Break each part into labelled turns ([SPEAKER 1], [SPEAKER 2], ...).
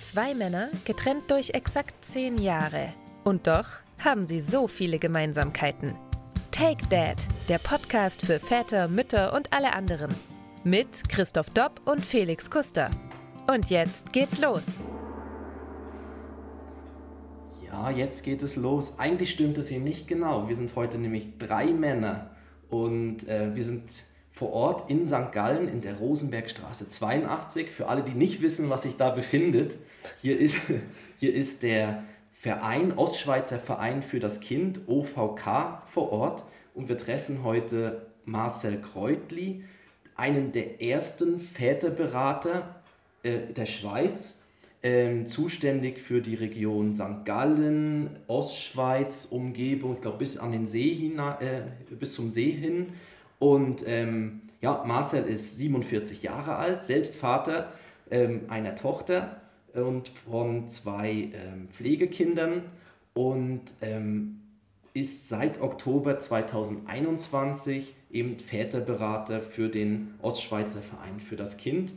[SPEAKER 1] Zwei Männer, getrennt durch exakt zehn Jahre. Und doch haben sie so viele Gemeinsamkeiten. Take Dad, der Podcast für Väter, Mütter und alle anderen. Mit Christoph Dopp und Felix Kuster. Und jetzt geht's los.
[SPEAKER 2] Ja, jetzt geht es los. Eigentlich stimmt es hier nicht genau. Wir sind heute nämlich drei Männer und äh, wir sind vor Ort in St. Gallen in der Rosenbergstraße 82. Für alle, die nicht wissen, was sich da befindet, hier ist, hier ist der Verein, Ostschweizer Verein für das Kind, OVK, vor Ort. Und wir treffen heute Marcel Kreutli, einen der ersten Väterberater äh, der Schweiz, ähm, zuständig für die Region St. Gallen, Ostschweiz, Umgebung, ich glaube bis an den See hin, äh, bis zum See hin. Und ähm, ja, Marcel ist 47 Jahre alt, selbst Vater ähm, einer Tochter und von zwei ähm, Pflegekindern und ähm, ist seit Oktober 2021 eben Väterberater für den Ostschweizer Verein für das Kind.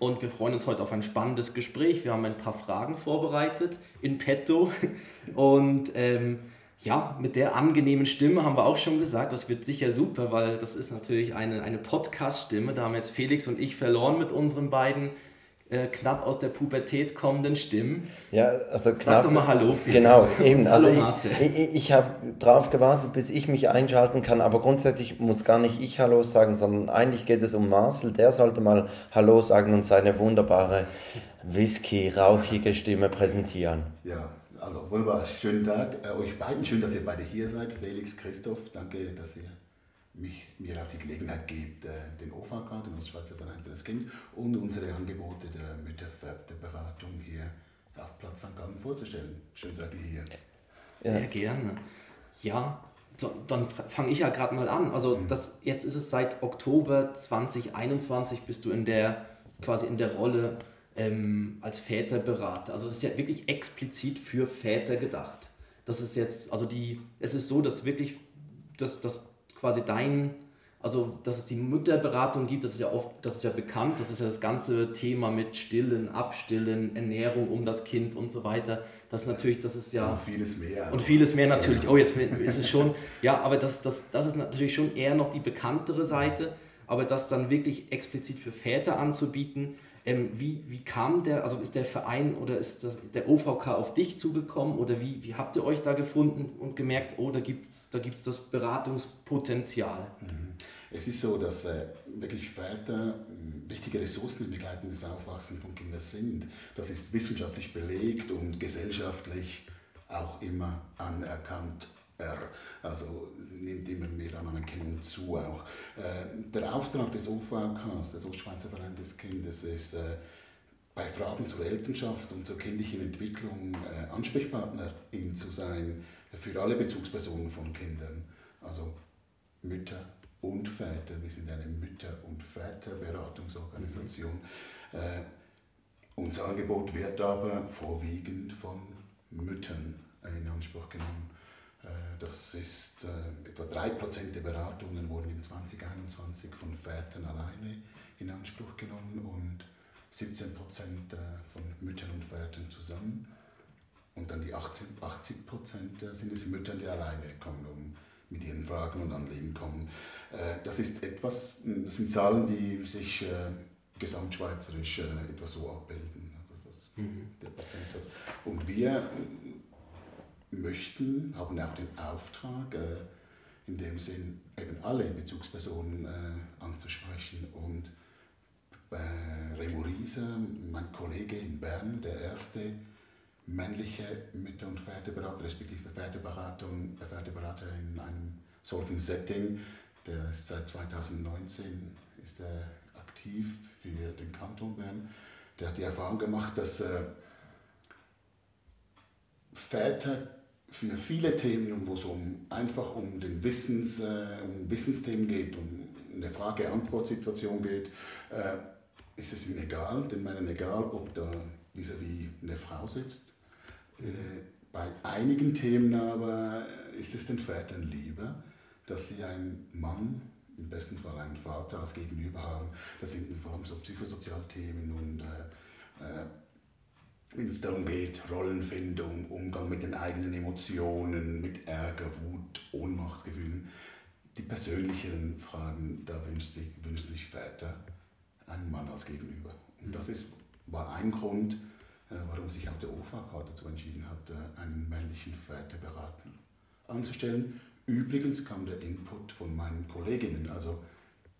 [SPEAKER 2] Und wir freuen uns heute auf ein spannendes Gespräch. Wir haben ein paar Fragen vorbereitet in petto. Und ähm, ja, mit der angenehmen Stimme haben wir auch schon gesagt, das wird sicher super, weil das ist natürlich eine, eine Podcast-Stimme. Da haben jetzt Felix und ich verloren mit unseren beiden äh, knapp aus der Pubertät kommenden Stimmen.
[SPEAKER 3] Ja, also knapp.
[SPEAKER 2] Sag doch mal Hallo,
[SPEAKER 3] Felix. Genau, eben.
[SPEAKER 2] Hallo,
[SPEAKER 3] also
[SPEAKER 2] Marcel.
[SPEAKER 3] Ich, ich, ich habe darauf gewartet, bis ich mich einschalten kann, aber grundsätzlich muss gar nicht ich Hallo sagen, sondern eigentlich geht es um Marcel. Der sollte mal Hallo sagen und seine wunderbare, whisky-rauchige Stimme präsentieren.
[SPEAKER 4] Ja, also wunderbar. Schönen Tag äh, euch beiden. Schön, dass ihr beide hier seid. Felix, Christoph, danke, dass ihr mich, mir auch die Gelegenheit gibt, äh, den OVK, den Ostschweizer Verein für das Kind, und unsere Angebote der Mütterberatung hier auf Platz St. Gallen vorzustellen. Schön seid ihr hier.
[SPEAKER 2] Sehr ja. gerne. Ja, so, dann fange ich ja gerade mal an. Also mhm. das, jetzt ist es seit Oktober 2021 bist du in der quasi in der Rolle ähm, als Väterberater. Also es ist ja wirklich explizit für Väter gedacht. Das ist jetzt, also die, es ist so, dass wirklich, dass, dass quasi dein, also dass es die Mutterberatung gibt, das ist ja oft, das ist ja bekannt, das ist ja das ganze Thema mit Stillen, Abstillen, Ernährung um das Kind und so weiter. Das natürlich, das ist ja.
[SPEAKER 4] Und vieles mehr.
[SPEAKER 2] Und vieles mehr natürlich. Oh, jetzt ist es schon. Ja, aber das, das, das ist natürlich schon eher noch die bekanntere Seite. Aber das dann wirklich explizit für Väter anzubieten, ähm, wie, wie kam der, also ist der Verein oder ist der OVK auf dich zugekommen oder wie, wie habt ihr euch da gefunden und gemerkt, oh, da gibt es da gibt's das Beratungspotenzial?
[SPEAKER 4] Mhm. Es ist so, dass äh, wirklich Väter äh, wichtige Ressourcen im begleitendes Aufwachsen von Kindern sind. Das ist wissenschaftlich belegt und gesellschaftlich auch immer anerkannt also nimmt immer mehr an Anerkennung zu auch. Äh, der Auftrag des OVKs, des Ostschweizer Verein des Kindes, ist äh, bei Fragen zur Elternschaft und zur kindlichen Entwicklung äh, Ansprechpartnerin zu sein für alle Bezugspersonen von Kindern, also Mütter und Väter. Wir sind eine Mütter- und Väterberatungsorganisation. Mhm. Äh, unser Angebot wird aber vorwiegend von Müttern in Anspruch genommen. Äh, das ist äh, etwa 3% der Beratungen wurden im 2021 von Vätern alleine in Anspruch genommen und 17% äh, von Müttern und Vätern zusammen. Und dann die 18, 80% sind es Müttern, die alleine kommen, um mit ihren Fragen und Anliegen kommen. Das ist etwas, das sind Zahlen, die sich gesamtschweizerisch etwa so abbilden, also das, mhm. der Prozentsatz. Und wir möchten, haben auch den Auftrag, äh, in dem Sinn eben alle Bezugspersonen äh, anzusprechen. Und äh, Remo Rieser, mein Kollege in Bern, der erste männliche Mütter- und Väterberater, respektive Väterberatung, Väterberater in einem solchen Setting, der ist seit 2019 ist er aktiv für den Kanton Bern. Der hat die Erfahrung gemacht, dass Väter für viele Themen, wo es um, einfach um den Wissens, äh, um Wissensthemen geht, um eine Frage-Antwort-Situation geht, äh, ist es ihm egal, den Männern egal, ob da vis-à-vis -vis eine Frau sitzt. Äh, bei einigen Themen aber ist es den Vätern lieber, dass sie einen Mann, im besten Fall einen Vater als Gegenüber haben. Das sind vor allem so Psychosozialthemen und äh, äh, wenn es darum geht, Rollenfindung, Umgang mit den eigenen Emotionen, mit Ärger, Wut, Ohnmachtsgefühlen, die persönlicheren Fragen, da wünscht sich, wünscht sich Väter einen Mann als Gegenüber. Und das ist, war ein Grund, äh, warum sich auch der OVK dazu entschieden hat, äh, einen männlichen Väterberater anzustellen. Übrigens kam der Input von meinen Kolleginnen, also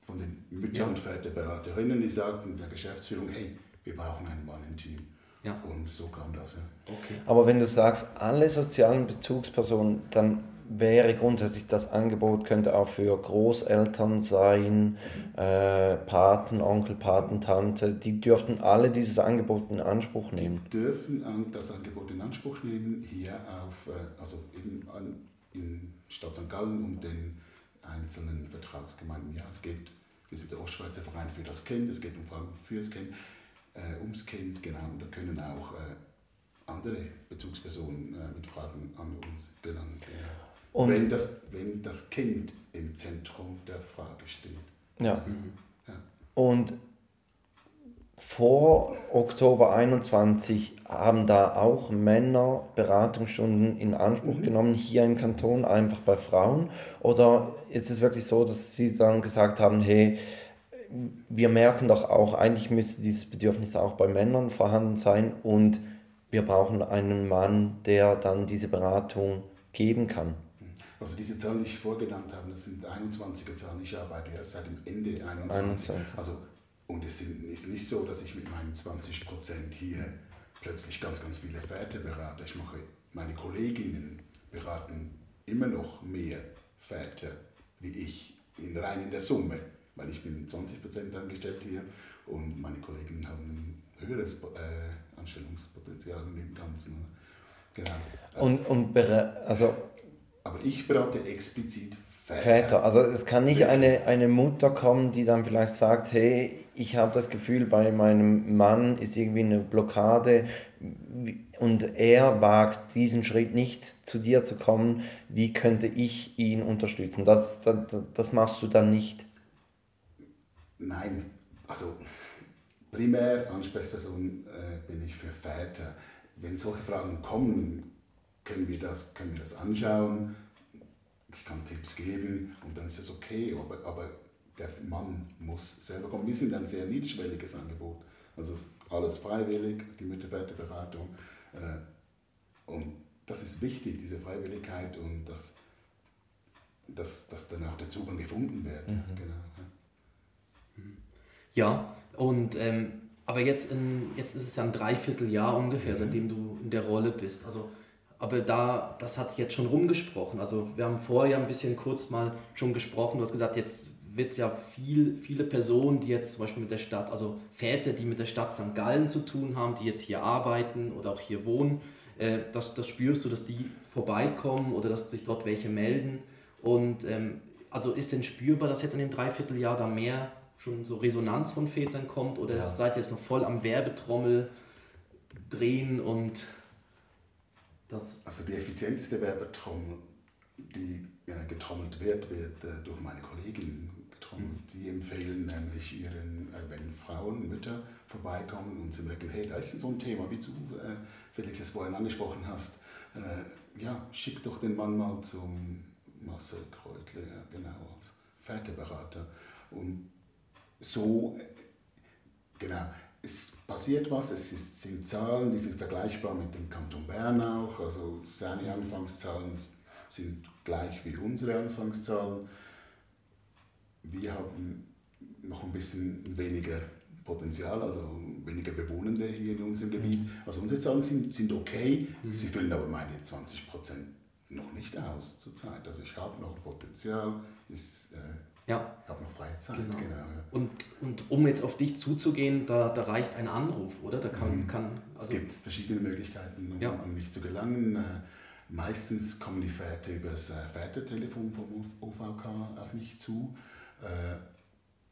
[SPEAKER 4] von den Mütter- ja. und Väterberaterinnen, die sagten der Geschäftsführung, hey, wir brauchen einen Mann im Team. Ja. Und so kam das. Ja.
[SPEAKER 3] Okay. Aber wenn du sagst, alle sozialen Bezugspersonen, dann wäre grundsätzlich das Angebot, könnte auch für Großeltern sein, äh, Paten, Onkel, Patentante, die dürften alle dieses Angebot in Anspruch nehmen.
[SPEAKER 4] Die dürfen das Angebot in Anspruch nehmen, hier auf, äh, also eben an, in Stadt St. Gallen und den einzelnen Vertragsgemeinden. Ja, es geht, wir sind der Ostschweizer Verein für das Kind, es geht um Fragen fürs Kind, äh, ums Kind, genau, und da können auch äh, andere Bezugspersonen äh, mit Fragen an uns gelangen. Und wenn, das, wenn das Kind im Zentrum der Frage steht.
[SPEAKER 3] Ja. Mhm. ja. Und vor Oktober 21 haben da auch Männer Beratungsstunden in Anspruch mhm. genommen, hier im Kanton, einfach bei Frauen? Oder ist es wirklich so, dass sie dann gesagt haben, hey, wir merken doch auch, eigentlich müsste dieses Bedürfnis auch bei Männern vorhanden sein und wir brauchen einen Mann, der dann diese Beratung geben kann?
[SPEAKER 4] Also diese Zahlen, die ich vorgenannt habe, das sind 21er Zahlen. Ich arbeite erst seit dem Ende 21. 21. Also, und es ist nicht so, dass ich mit meinen 20 Prozent hier plötzlich ganz, ganz viele Väter berate. Ich mache, meine Kolleginnen beraten immer noch mehr Väter wie ich, in, rein in der Summe, weil ich bin 20 Prozent angestellt hier und meine Kolleginnen haben ein höheres äh, Anstellungspotenzial in dem Ganzen.
[SPEAKER 3] Genau. Also, und, und also
[SPEAKER 4] aber ich berate explizit Väter.
[SPEAKER 3] Väter. Also es kann nicht eine, eine Mutter kommen, die dann vielleicht sagt, hey, ich habe das Gefühl, bei meinem Mann ist irgendwie eine Blockade und er wagt diesen Schritt nicht zu dir zu kommen. Wie könnte ich ihn unterstützen? Das, das, das machst du dann nicht.
[SPEAKER 4] Nein, also primär Ansprechperson äh, bin ich für Väter. Wenn solche Fragen kommen, können wir das, können wir das anschauen, ich kann Tipps geben und dann ist das okay, aber, aber der Mann muss selber kommen. Wir sind ein sehr niedrigschwelliges Angebot, also alles freiwillig, die Mütter-Väter-Beratung äh, und das ist wichtig, diese Freiwilligkeit und dass, dass, dass dann auch der Zugang gefunden wird. Mhm. Genau.
[SPEAKER 2] Ja, und ähm, aber jetzt, in, jetzt ist es ja ein Dreivierteljahr ungefähr, mhm. seitdem du in der Rolle bist. Also aber da, das hat sich jetzt schon rumgesprochen. Also wir haben vorher ein bisschen kurz mal schon gesprochen. Du hast gesagt, jetzt wird ja viel, viele Personen, die jetzt zum Beispiel mit der Stadt, also Väter, die mit der Stadt St. Gallen zu tun haben, die jetzt hier arbeiten oder auch hier wohnen, äh, das, das spürst du, dass die vorbeikommen oder dass sich dort welche melden. Und ähm, also ist denn spürbar, dass jetzt in dem Dreivierteljahr da mehr schon so Resonanz von Vätern kommt oder ja. seid ihr jetzt noch voll am Werbetrommel drehen und
[SPEAKER 4] das also die effizienteste Werbetrommel, die äh, getrommelt wird, wird äh, durch meine Kolleginnen getrommelt. Mhm. Die empfehlen nämlich ihren, äh, wenn Frauen, Mütter vorbeikommen und sie merken, hey, da ist so ein Thema, wie du, Felix, es vorhin angesprochen hast. Ja, schick doch den Mann mal zum Marcel Kreutle, ja, genau, als Väterberater. Und so, genau, es passiert was, es ist, sind Zahlen, die sind vergleichbar mit dem Kanton Bern auch, also seine Anfangszahlen sind gleich wie unsere Anfangszahlen. Wir haben noch ein bisschen weniger Potenzial, also weniger Bewohnende hier in unserem Gebiet. Mhm. Also unsere Zahlen sind, sind okay, mhm. sie füllen aber meine 20% noch nicht aus zurzeit. Also ich habe noch Potenzial, ist, äh, ja. Ich habe noch freie Zeit, genau. genau ja.
[SPEAKER 2] und, und um jetzt auf dich zuzugehen, da, da reicht ein Anruf, oder? Da kann, mhm. kann,
[SPEAKER 4] also es gibt verschiedene Möglichkeiten, um ja. an mich zu gelangen. Äh, meistens kommen die Väter über das äh, Vätertelefon vom OVK auf mich zu äh,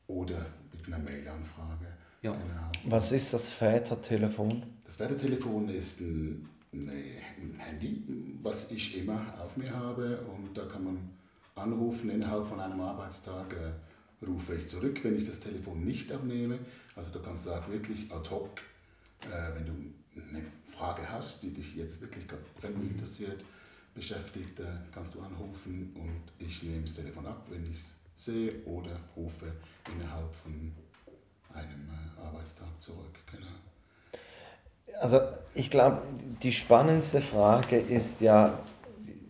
[SPEAKER 4] oder mit einer Mail-Anfrage.
[SPEAKER 3] Ja. Genau. Was ist das Vätertelefon?
[SPEAKER 4] Das Vätertelefon ist ein, ein Handy, was ich immer auf mir habe und da kann man anrufen innerhalb von einem Arbeitstag, äh, rufe ich zurück, wenn ich das Telefon nicht abnehme. Also du kannst auch wirklich ad hoc, äh, wenn du eine Frage hast, die dich jetzt wirklich brennend mhm. interessiert, beschäftigt, kannst du anrufen und ich nehme das Telefon ab, wenn ich es sehe oder rufe innerhalb von einem äh, Arbeitstag zurück. Genau.
[SPEAKER 3] Also ich glaube, die spannendste Frage ist ja,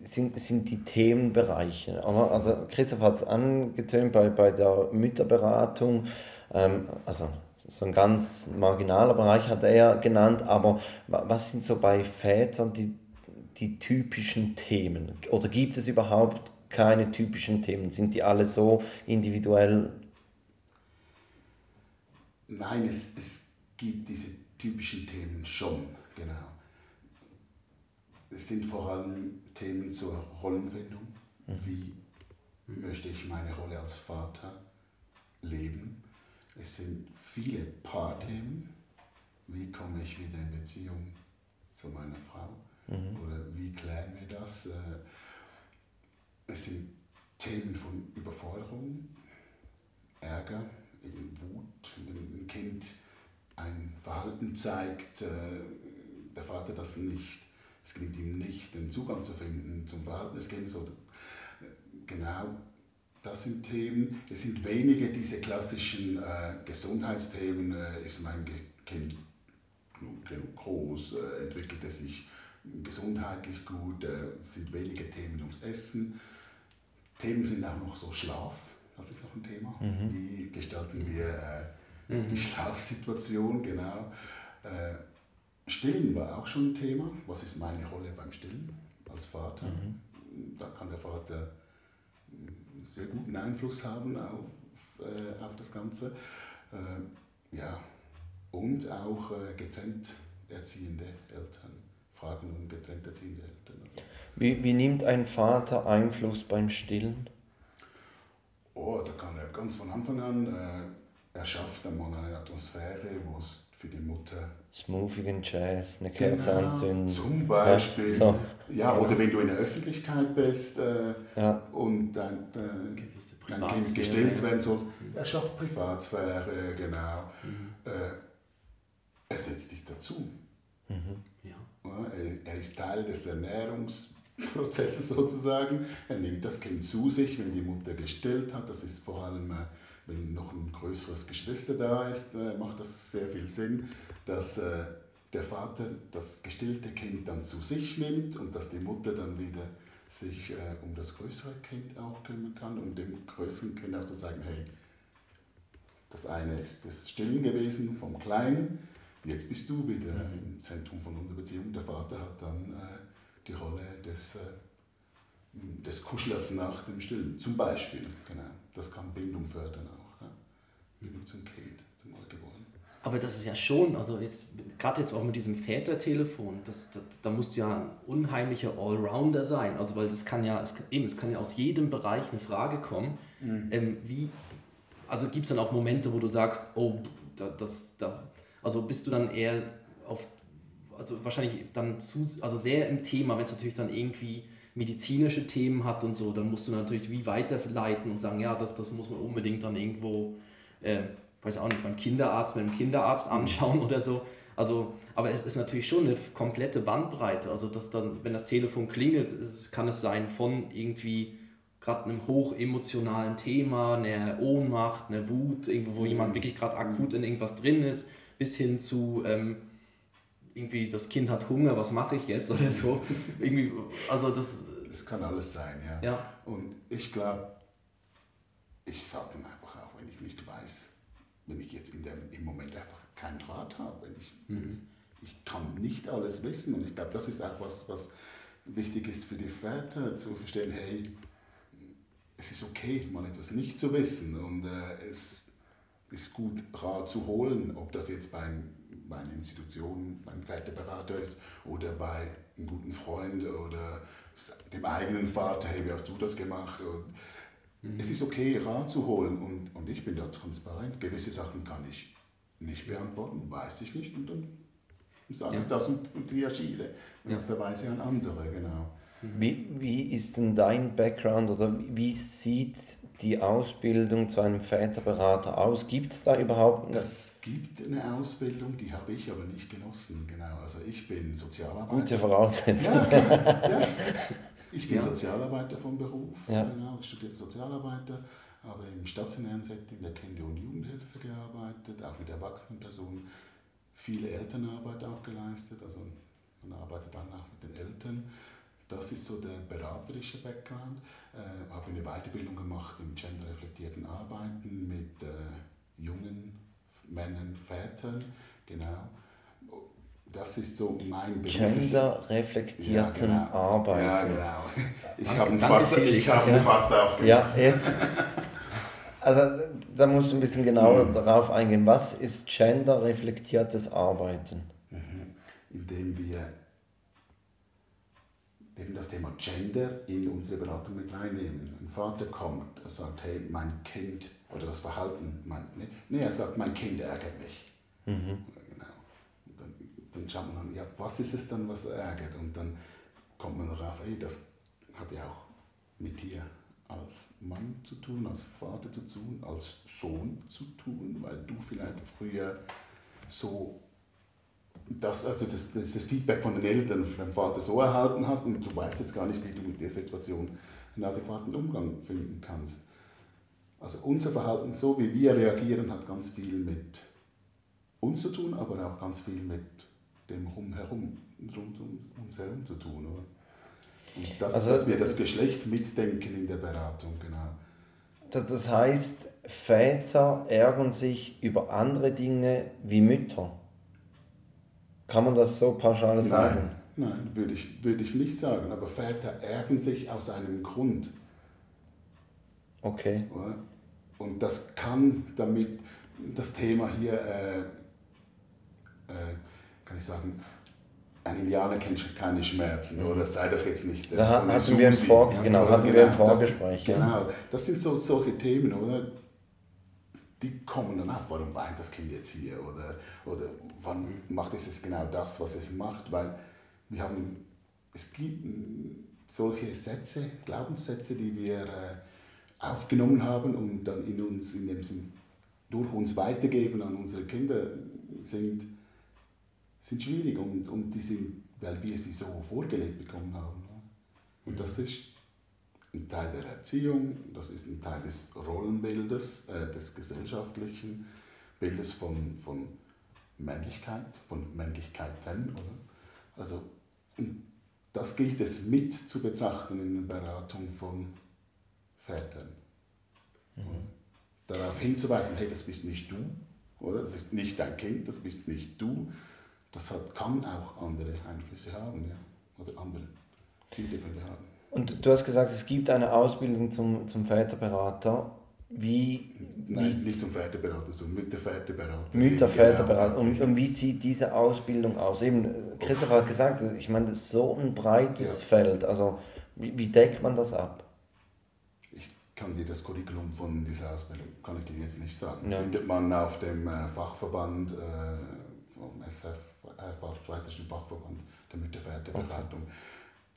[SPEAKER 3] sind, sind die Themenbereiche. Also Christoph hat es angetönt bei, bei der Mütterberatung, ähm, also so ein ganz marginaler Bereich hat er genannt, aber was sind so bei Vätern die, die typischen Themen? Oder gibt es überhaupt keine typischen Themen? Sind die alle so individuell?
[SPEAKER 4] Nein, es, es gibt diese typischen Themen schon, genau. Es sind vor allem Themen zur Rollenfindung. Mhm. Wie möchte ich meine Rolle als Vater leben? Es sind viele Paarthemen. Wie komme ich wieder in Beziehung zu meiner Frau? Mhm. Oder wie klären wir das? Äh, es sind Themen von Überforderung, Ärger, eben Wut, wenn ein Kind ein Verhalten zeigt, äh, der Vater das nicht, es gelingt ihm nicht, den Zugang zu finden zum Verhalten des Kindes. Oder, äh, genau, das sind Themen. Es sind wenige diese klassischen äh, Gesundheitsthemen. Äh, ist mein Kind genug groß? Äh, entwickelt es sich gesundheitlich gut? Äh, es sind wenige Themen ums Essen. Themen sind auch noch so Schlaf. Das ist noch ein Thema. Mhm. Wie gestalten wir mhm. die Schlafsituation, genau. Stillen war auch schon ein Thema. Was ist meine Rolle beim Stillen als Vater? Mhm. Da kann der Vater sehr guten Einfluss haben auf, äh, auf das Ganze. Äh, ja. Und auch äh, getrennt erziehende Eltern. Fragen um getrennt erziehende Eltern. Also,
[SPEAKER 3] wie, wie nimmt ein Vater Einfluss beim Stillen?
[SPEAKER 4] Oh, da kann er ganz von Anfang an äh, er schafft einmal eine Atmosphäre, wo es für die Mutter
[SPEAKER 3] Smoothigen Jazz, eine Kerze genau, anzünden.
[SPEAKER 4] Zum Beispiel. Ja, so. ja, oder wenn du in der Öffentlichkeit bist äh, ja. und dein, äh, dein Kind gestillt werden soll. Er schafft Privatsphäre, genau. Mhm. Äh, er setzt dich dazu. Mhm. Ja. Er, er ist Teil des Ernährungsprozesses sozusagen. Er nimmt das Kind zu sich, wenn die Mutter gestillt hat. Das ist vor allem äh, wenn noch ein größeres Geschwister da ist, äh, macht das sehr viel Sinn, dass äh, der Vater das gestillte Kind dann zu sich nimmt und dass die Mutter dann wieder sich äh, um das größere Kind auch kümmern kann und dem größeren Kind auch zu sagen, hey, das eine ist das Stillen gewesen vom Kleinen, jetzt bist du wieder im Zentrum von unserer Beziehung. Der Vater hat dann die Rolle des, des Kuschlers nach dem Stillen, zum Beispiel. Genau. Das kann Bindung fördern auch. Bindung zum Kind, zum Neugeborenen.
[SPEAKER 2] Aber das ist ja schon, also jetzt, gerade jetzt auch mit diesem Vätertelefon, das, das, da musst du ja ein unheimlicher Allrounder sein. Also weil das kann ja, es kann, eben, es kann ja aus jedem Bereich eine Frage kommen. Mhm. Ähm, wie, also gibt es dann auch Momente, wo du sagst, oh, da, das, da, also bist du dann eher auf, also wahrscheinlich dann zu, also sehr im Thema, wenn es natürlich dann irgendwie medizinische Themen hat und so, dann musst du natürlich wie weiterleiten und sagen, ja, das, das muss man unbedingt dann irgendwo äh, weiß auch nicht, beim Kinderarzt, mit dem Kinderarzt mhm. anschauen oder so. Also, aber es ist natürlich schon eine komplette Bandbreite. Also, dass dann, wenn das Telefon klingelt, kann es sein von irgendwie gerade einem hochemotionalen Thema, einer Ohnmacht, einer Wut, irgendwo, wo jemand mhm. wirklich gerade akut in irgendwas drin ist, bis hin zu ähm, irgendwie, das Kind hat Hunger, was mache ich jetzt oder so. irgendwie, also das.
[SPEAKER 4] Das kann alles sein, ja. ja. Und ich glaube, ich sage einfach wenn ich nicht weiß, wenn ich jetzt in dem, im Moment einfach keinen Rat habe, wenn ich, mhm. ich kann nicht alles wissen und ich glaube, das ist auch was, was wichtig ist für die Väter zu verstehen, hey, es ist okay, mal etwas nicht zu wissen und äh, es ist gut, Rat zu holen, ob das jetzt bei, bei einer Institution, beim Väterberater ist oder bei einem guten Freund oder dem eigenen Vater, hey, wie hast du das gemacht? Und Mhm. Es ist okay, Rat zu holen und, und ich bin da transparent. Gewisse Sachen kann ich nicht beantworten, weiß ich nicht und dann sage ja. ich das und, und reagiere. Und ja. verweise an andere, genau.
[SPEAKER 3] Wie, wie ist denn dein Background oder wie sieht die Ausbildung zu einem Väterberater aus? Gibt es da überhaupt?
[SPEAKER 4] Das gibt eine Ausbildung, die habe ich aber nicht genossen. Genau, also ich bin Sozialarbeiter.
[SPEAKER 3] Gute Voraussetzung.
[SPEAKER 4] Ja, ja. Ich bin
[SPEAKER 2] Ja.
[SPEAKER 4] Sozialarbeiter vom Beruf.
[SPEAKER 3] Ja.
[SPEAKER 4] Genau, ich studierte Sozialarbeiter, habe im stationären Setting der Kinder- und Jugendhilfe gearbeitet, auch mit erwachsenen Personen. Viele Elternarbeit auch geleistet, also man arbeitet dann auch mit den Eltern. Das ist so der beraterische Background. Äh, habe eine Weiterbildung gemacht im genderreflektierten Arbeiten mit äh, jungen Männern, Vätern, genau. Das ist so mein beruflicher-
[SPEAKER 3] Genderreflektierten
[SPEAKER 4] ja, genau.
[SPEAKER 3] Arbeiten.
[SPEAKER 4] Ja, genau. Ich habe ein Fass, ich habe ein Fass aufgemacht.
[SPEAKER 3] Ja, jetzt. Also da musst du ein bisschen genauer
[SPEAKER 4] Mhm.
[SPEAKER 3] darauf eingehen. Was ist genderreflektiertes Arbeiten?
[SPEAKER 4] Indem wir eben das Thema Gender in unsere Beratung mit reinnehmen. Ein Vater kommt, er sagt, hey, mein Kind, oder das Verhalten, mein, nee, nee, er sagt, mein Kind ärgert mich. Genau. Und dann, dann schaut man an, ja, was ist es dann, was ärgert? Und dann kommt man darauf, hey, das hat ja auch mit dir als Mann zu tun, als Vater zu tun, als Sohn zu tun, weil du vielleicht früher so das, also das, das Feedback von den Eltern, von deinem Vater so erhalten hast und du weißt jetzt gar nicht, wie du mit der Situation einen adäquaten Umgang finden kannst. Also unser Verhalten, so wie wir reagieren, hat ganz viel mit uns zu tun, aber auch ganz viel mit dem Rumherum, rund um uns herum zu tun. Oder? Und das,
[SPEAKER 3] Also-
[SPEAKER 4] dass wir das Geschlecht mitdenken in der Beratung, genau.
[SPEAKER 3] Das heißt, Väter ärgern sich über andere Dinge wie Mütter. Kann man das so pauschal sagen?
[SPEAKER 4] Nein, nein würde, ich, würde ich nicht sagen, aber Väter ärgern sich aus einem Grund.
[SPEAKER 3] Okay.
[SPEAKER 4] Und das kann damit das Thema hier, äh, äh, kann ich sagen, ein Indianer kennt keine Schmerzen, oder sei doch jetzt nicht. äh,
[SPEAKER 3] Da
[SPEAKER 4] so
[SPEAKER 3] hatten wir im. Vor- genau,
[SPEAKER 4] Oder?
[SPEAKER 3] hatten wir im
[SPEAKER 4] das-
[SPEAKER 3] Vorgespräch, ja.
[SPEAKER 4] Genau, das sind so solche Themen, oder? Die kommen dann auf, warum weint das Kind jetzt hier? Oder, oder wann macht es jetzt genau das, was es macht? Weil wir haben, es gibt solche Sätze, Glaubenssätze, die wir äh, aufgenommen haben und dann in uns, in dem Sinn, durch uns weitergeben an unsere Kinder, sind, sind schwierig und, und die sind, weil wir sie so vorgelebt bekommen haben. Und das ist ein Teil der Erziehung, das ist ein Teil des Rollenbildes, äh, des gesellschaftlichen Bildes von, von Männlichkeit, von Männlichkeiten. Oder? Also, das gilt es mit zu betrachten in der Beratung von Vätern. Darauf hinzuweisen, hey, das bist nicht du, oder? das ist nicht dein Kind, das bist nicht du. Das hat, kann auch andere Einflüsse haben, ja? oder andere Hintergründe haben.
[SPEAKER 3] Und du hast gesagt, es gibt eine Ausbildung zum, zum Väterberater. Wie,
[SPEAKER 4] Nein,
[SPEAKER 3] wie
[SPEAKER 4] nicht zum Väterberater, sondern Mütterväterberater.
[SPEAKER 3] Mütterväterberater.
[SPEAKER 4] Genau.
[SPEAKER 3] Und, und wie sieht diese Ausbildung aus? Eben, Christoph hat gesagt, ich meine, das ist so ein breites
[SPEAKER 4] Ja.
[SPEAKER 3] Feld. Also, wie, wie deckt man das ab?
[SPEAKER 4] Ich kann dir das Curriculum von dieser Ausbildung, kann ich dir jetzt nicht sagen.
[SPEAKER 3] Ja.
[SPEAKER 4] Findet man auf dem äh, Fachverband, äh, vom SF, äh, Schweizerischen Fachverband der Mütterväterberatung.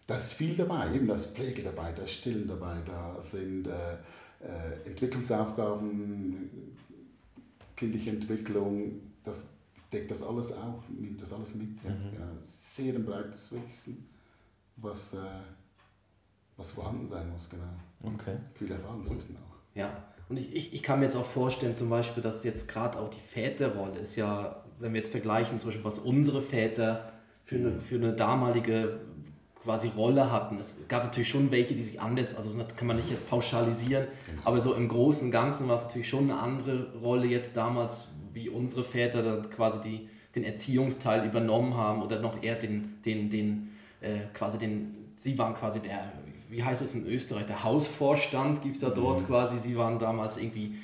[SPEAKER 4] Da ist viel dabei, eben da ist Pflege dabei, da ist Stillen dabei, da sind äh, äh, Entwicklungsaufgaben, kindliche Entwicklung, das deckt das alles auch, nimmt das alles mit. Ja. Genau. Sehr ein breites Wissen, was, äh, was vorhanden sein muss, genau.
[SPEAKER 3] Okay.
[SPEAKER 4] Viel Erfahrungswissen auch.
[SPEAKER 2] Ja, und ich, ich, ich kann mir jetzt auch vorstellen, zum Beispiel, dass jetzt gerade auch die Väterrolle ist ja, wenn wir jetzt vergleichen, zum Beispiel, was unsere Väter für eine, für eine damalige quasi Rolle hatten. Es gab natürlich schon welche, die sich anders, also das kann man nicht jetzt pauschalisieren, aber so im Großen und Ganzen war es natürlich schon eine andere Rolle jetzt damals, wie unsere Väter dann quasi die, den Erziehungsteil übernommen haben oder noch eher den, den, den äh, quasi den, sie waren quasi der, wie heißt es in Österreich, der Hausvorstand gibt es ja dort quasi, sie waren damals irgendwie,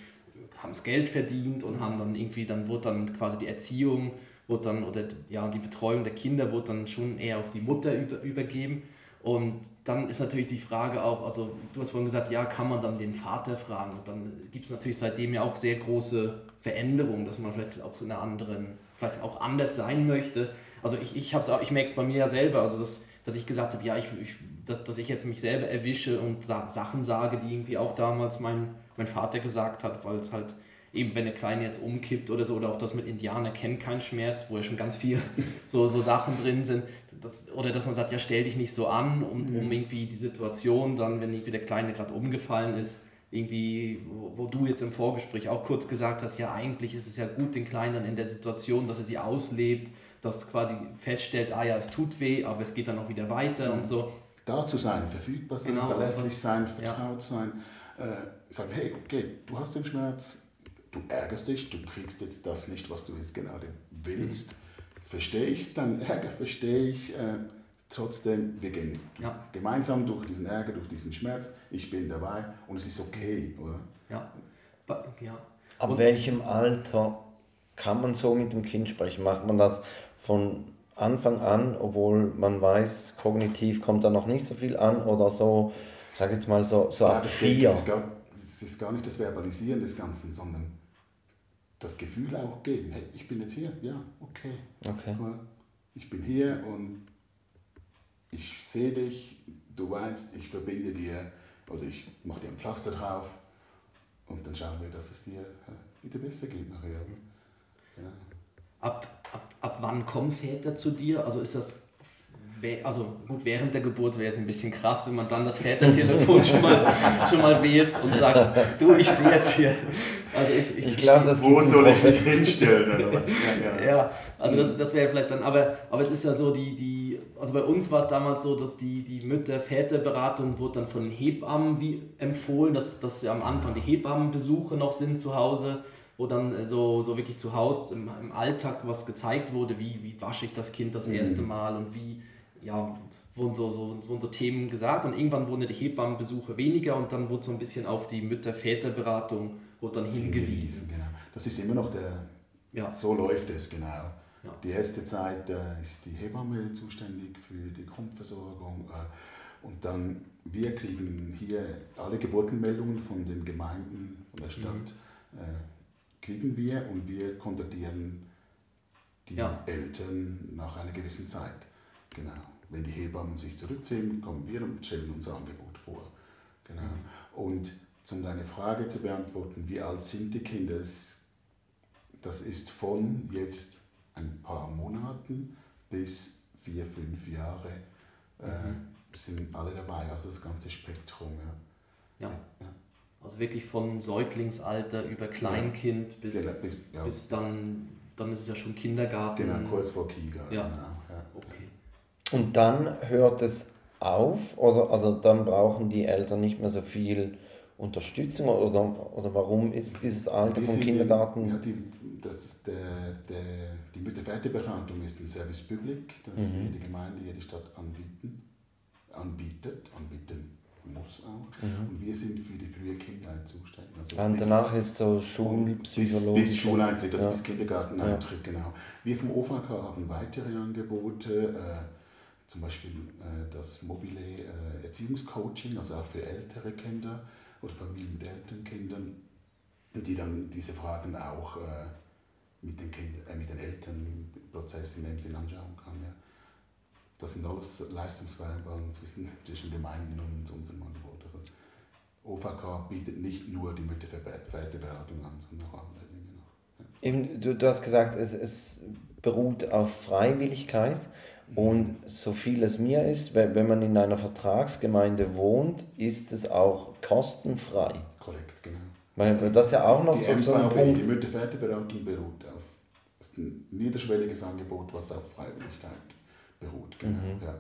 [SPEAKER 2] haben das Geld verdient und haben dann irgendwie, dann wurde dann quasi die Erziehung, wurde dann, oder ja, die Betreuung der Kinder wurde dann schon eher auf die Mutter über, übergeben. Und dann ist natürlich die Frage auch, also du hast vorhin gesagt, ja, kann man dann den Vater fragen? Und dann gibt es natürlich seitdem ja auch sehr große Veränderungen, dass man vielleicht auch in einer anderen, vielleicht auch anders sein möchte. Also ich, ich, ich merke es bei mir ja selber, also dass, dass ich gesagt habe, ja, ich, ich dass, dass ich jetzt mich selber erwische und sa Sachen sage, die irgendwie auch damals mein, mein Vater gesagt hat, weil es halt eben, wenn eine Kleine jetzt umkippt oder so, oder auch das mit Indianer kennt keinen Schmerz, wo ja schon ganz viel so, so Sachen drin sind, das, oder dass man sagt, ja, stell dich nicht so an, um, um irgendwie die Situation dann, wenn irgendwie der Kleine gerade umgefallen ist, irgendwie, wo, wo, du jetzt im Vorgespräch auch kurz gesagt hast, ja, eigentlich ist es ja gut, den Kleinen dann in der Situation, dass er sie auslebt, dass quasi feststellt, ah ja, es tut weh, aber es geht dann auch wieder weiter mhm. und so
[SPEAKER 4] da zu sein, verfügbar sein, genau, verlässlich sein, vertraut ja. sein. Äh, sagen, hey, okay, du hast den Schmerz, du ärgerst dich, du kriegst jetzt das nicht, was du jetzt gerade willst. Mhm. Verstehe ich deinen Ärger, verstehe ich. Äh, trotzdem, wir gehen ja. gemeinsam durch diesen Ärger, durch diesen Schmerz. Ich bin dabei und es ist okay, oder?
[SPEAKER 2] Ja.
[SPEAKER 3] ja. Ab und welchem Alter kann man so mit dem Kind sprechen? Macht man das von Anfang an, obwohl man weiß, kognitiv kommt da noch nicht so viel an oder so, sag jetzt mal so, so ab vier.
[SPEAKER 4] Es ist gar nicht das Verbalisieren des Ganzen, sondern das Gefühl auch geben, hey, ich bin jetzt hier, ja, okay.
[SPEAKER 3] okay.
[SPEAKER 4] Ich bin hier und ich sehe dich, du weißt, ich verbinde dir oder ich mache dir ein Pflaster drauf und dann schauen wir, dass es dir äh, wieder besser geht nachher.
[SPEAKER 2] Genau. Ab ab, ab wann kommen Väter zu dir? Also ist das also gut, während der Geburt wäre es ein bisschen krass, wenn man dann das Vätertelefon schon mal, schon mal wählt und sagt, du, ich stehe jetzt hier.
[SPEAKER 3] Also ich, ich, ich glaube, das
[SPEAKER 4] Wo soll ich mich hinstellen oder was?
[SPEAKER 2] Ja, ja, also das, das wäre vielleicht dann, aber, aber es ist ja so, die, die, also bei uns war es damals so, dass die, die Mütter-Väter-Beratung wurde dann von Hebammen wie empfohlen, dass, dass ja am Anfang die Hebammenbesuche noch sind zu Hause wo dann äh, so, so wirklich zu Hause im, im Alltag was gezeigt wurde, wie, wie wasche ich das Kind das mhm. erste Mal und wie, ja, wurden so, so, so, so Themen gesagt und irgendwann wurden die Hebammenbesuche weniger und dann wurde so ein bisschen auf die Mütter-Väter-Beratung dann hingewiesen.
[SPEAKER 4] Genau. Das ist immer noch der, ja. so läuft es, genau. Ja. Die erste Zeit äh, ist die Hebamme zuständig für die Grundversorgung äh, und dann wir kriegen hier alle Geburtenmeldungen von den Gemeinden, von der Stadt. Mhm. Äh, kriegen wir und wir kontaktieren die ja. Eltern nach einer gewissen Zeit. Genau. Wenn die Hebammen sich zurückziehen, kommen wir und stellen unser Angebot vor. Genau. Und um deine Frage zu beantworten, wie alt sind die Kinder? Das ist von jetzt ein paar Monaten bis vier, fünf Jahre äh, mhm. sind alle dabei, also das ganze Spektrum.
[SPEAKER 2] Ja. ja. ja. Also wirklich von Säuglingsalter über Kleinkind bis, genau, bis, ja. bis dann, dann ist es ja schon Kindergarten.
[SPEAKER 4] Genau, kurz vor Kiga.
[SPEAKER 2] Ja. Genau.
[SPEAKER 3] Und dann hört es auf oder also dann brauchen die Eltern nicht mehr so viel Unterstützung oder, oder warum ist dieses Alter vom Kindergarten?
[SPEAKER 4] ja, die, das, der, der, die Mütter-Väter-Beratung ist ein Service Public, das mhm. jede Gemeinde, jede Stadt anbieten, anbietet, anbieten muss auch. Mhm. Und wir sind für die frühe Kindheit zuständig.
[SPEAKER 3] Also und bis, danach ist so Schulpsychologie.
[SPEAKER 4] Bis, bis Schuleintritt, also ja. bis Kindergarteneintritt, ja. genau. Wir vom OVK haben weitere Angebote, äh, zum Beispiel äh, das mobile äh, Erziehungscoaching, also auch für ältere Kinder oder Familien mit älteren Kindern, die dann diese Fragen auch äh, mit, den kind, äh, mit den Eltern Prozess in dem Sinn anschauen kann. Ja. Das sind alles Leistungsvereinbarungen zwischen, zwischen Gemeinden und unserem Angebot. Also OVK bietet nicht nur die Mütterväterberatung an, sondern auch andere Dinge noch.
[SPEAKER 3] Ja. Eben, du, du hast gesagt, es, es beruht auf Freiwilligkeit. Und so viel es mir ist, wenn man in einer Vertragsgemeinde wohnt, ist es auch kostenfrei.
[SPEAKER 4] Korrekt, genau.
[SPEAKER 3] Weil das ist ja auch noch
[SPEAKER 4] die
[SPEAKER 3] so,
[SPEAKER 4] so ein Punkt. Die Mütterväterberatung beruht auf ist ein niederschwelliges Angebot, was auf Freiwilligkeit beruht. Genau, mhm. ja.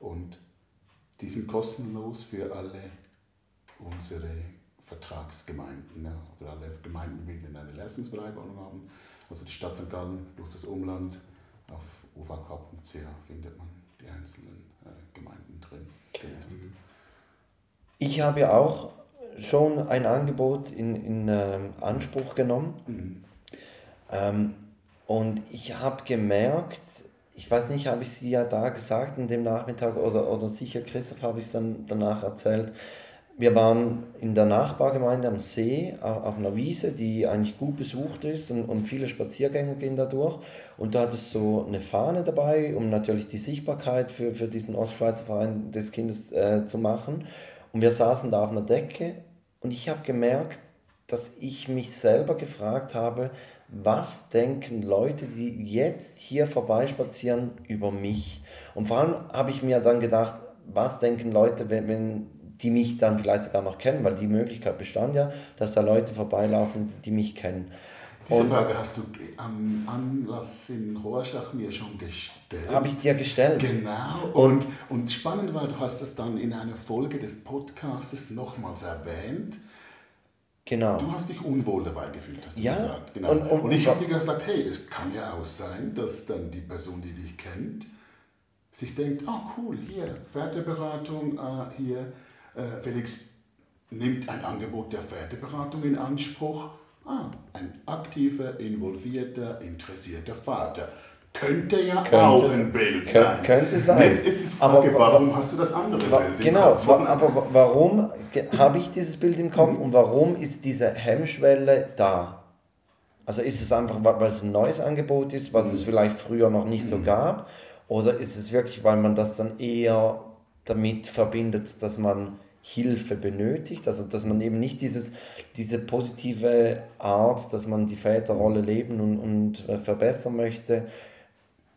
[SPEAKER 4] Und die sind kostenlos für alle unsere Vertragsgemeinden. Ja. Für alle Gemeinden, die eine Leistungsvereinbarung haben. Also die Stadt St. Gallen plus das Umland. Auf uvk.ch findet man die einzelnen äh, Gemeinden drin. Mhm.
[SPEAKER 3] Ich habe ja auch schon ein Angebot in, in ähm, Anspruch genommen. Mhm. Ähm, und ich habe gemerkt, ich weiß nicht, habe ich sie ja da gesagt an dem Nachmittag oder, oder sicher Christoph habe ich es dann danach erzählt. Wir waren in der Nachbargemeinde am See auf einer Wiese, die eigentlich gut besucht ist und, und viele Spaziergänger gehen da durch. Und da hat es so eine Fahne dabei, um natürlich die Sichtbarkeit für, für diesen Ostschweizer Verein des Kindes äh, zu machen. Und wir saßen da auf einer Decke und ich habe gemerkt, dass ich mich selber gefragt habe, was denken Leute, die jetzt hier vorbeispazieren, über mich? Und vor allem habe ich mir dann gedacht, was denken Leute, wenn, wenn die mich dann vielleicht sogar noch kennen, weil die Möglichkeit bestand ja, dass da Leute vorbeilaufen, die mich kennen.
[SPEAKER 4] Diese Frage hast du am Anlass in Rorschach mir schon gestellt.
[SPEAKER 3] Habe ich dir gestellt.
[SPEAKER 4] Genau. Und, und spannend war, du hast es dann in einer Folge des Podcasts nochmals erwähnt.
[SPEAKER 3] Genau.
[SPEAKER 4] Du hast dich unwohl dabei gefühlt, hast du
[SPEAKER 3] ja.
[SPEAKER 4] gesagt. Genau. Und, und, und ich habe dir gesagt, hey, es kann ja auch sein, dass dann die Person, die dich kennt, sich denkt, ah oh, cool, hier, Pferdeberatung, äh, hier, Felix nimmt ein Angebot der Pferdeberatung in Anspruch. Ah, ein aktiver, involvierter, interessierter Vater. Könnte ja könnte, auch ein Bild sein.
[SPEAKER 3] Könnte sein.
[SPEAKER 4] Jetzt ist die Frage, aber, warum hast du das andere Bild
[SPEAKER 3] im genau, Kopf? Genau, aber warum habe ich dieses Bild im Kopf und warum ist diese Hemmschwelle da? Also ist es einfach, weil es ein neues Angebot ist, was mhm. es vielleicht früher noch nicht so mhm. gab? Oder ist es wirklich, weil man das dann eher damit verbindet, dass man Hilfe benötigt, also dass man eben nicht dieses, diese positive Art, dass man die Väterrolle leben und, und äh, verbessern möchte.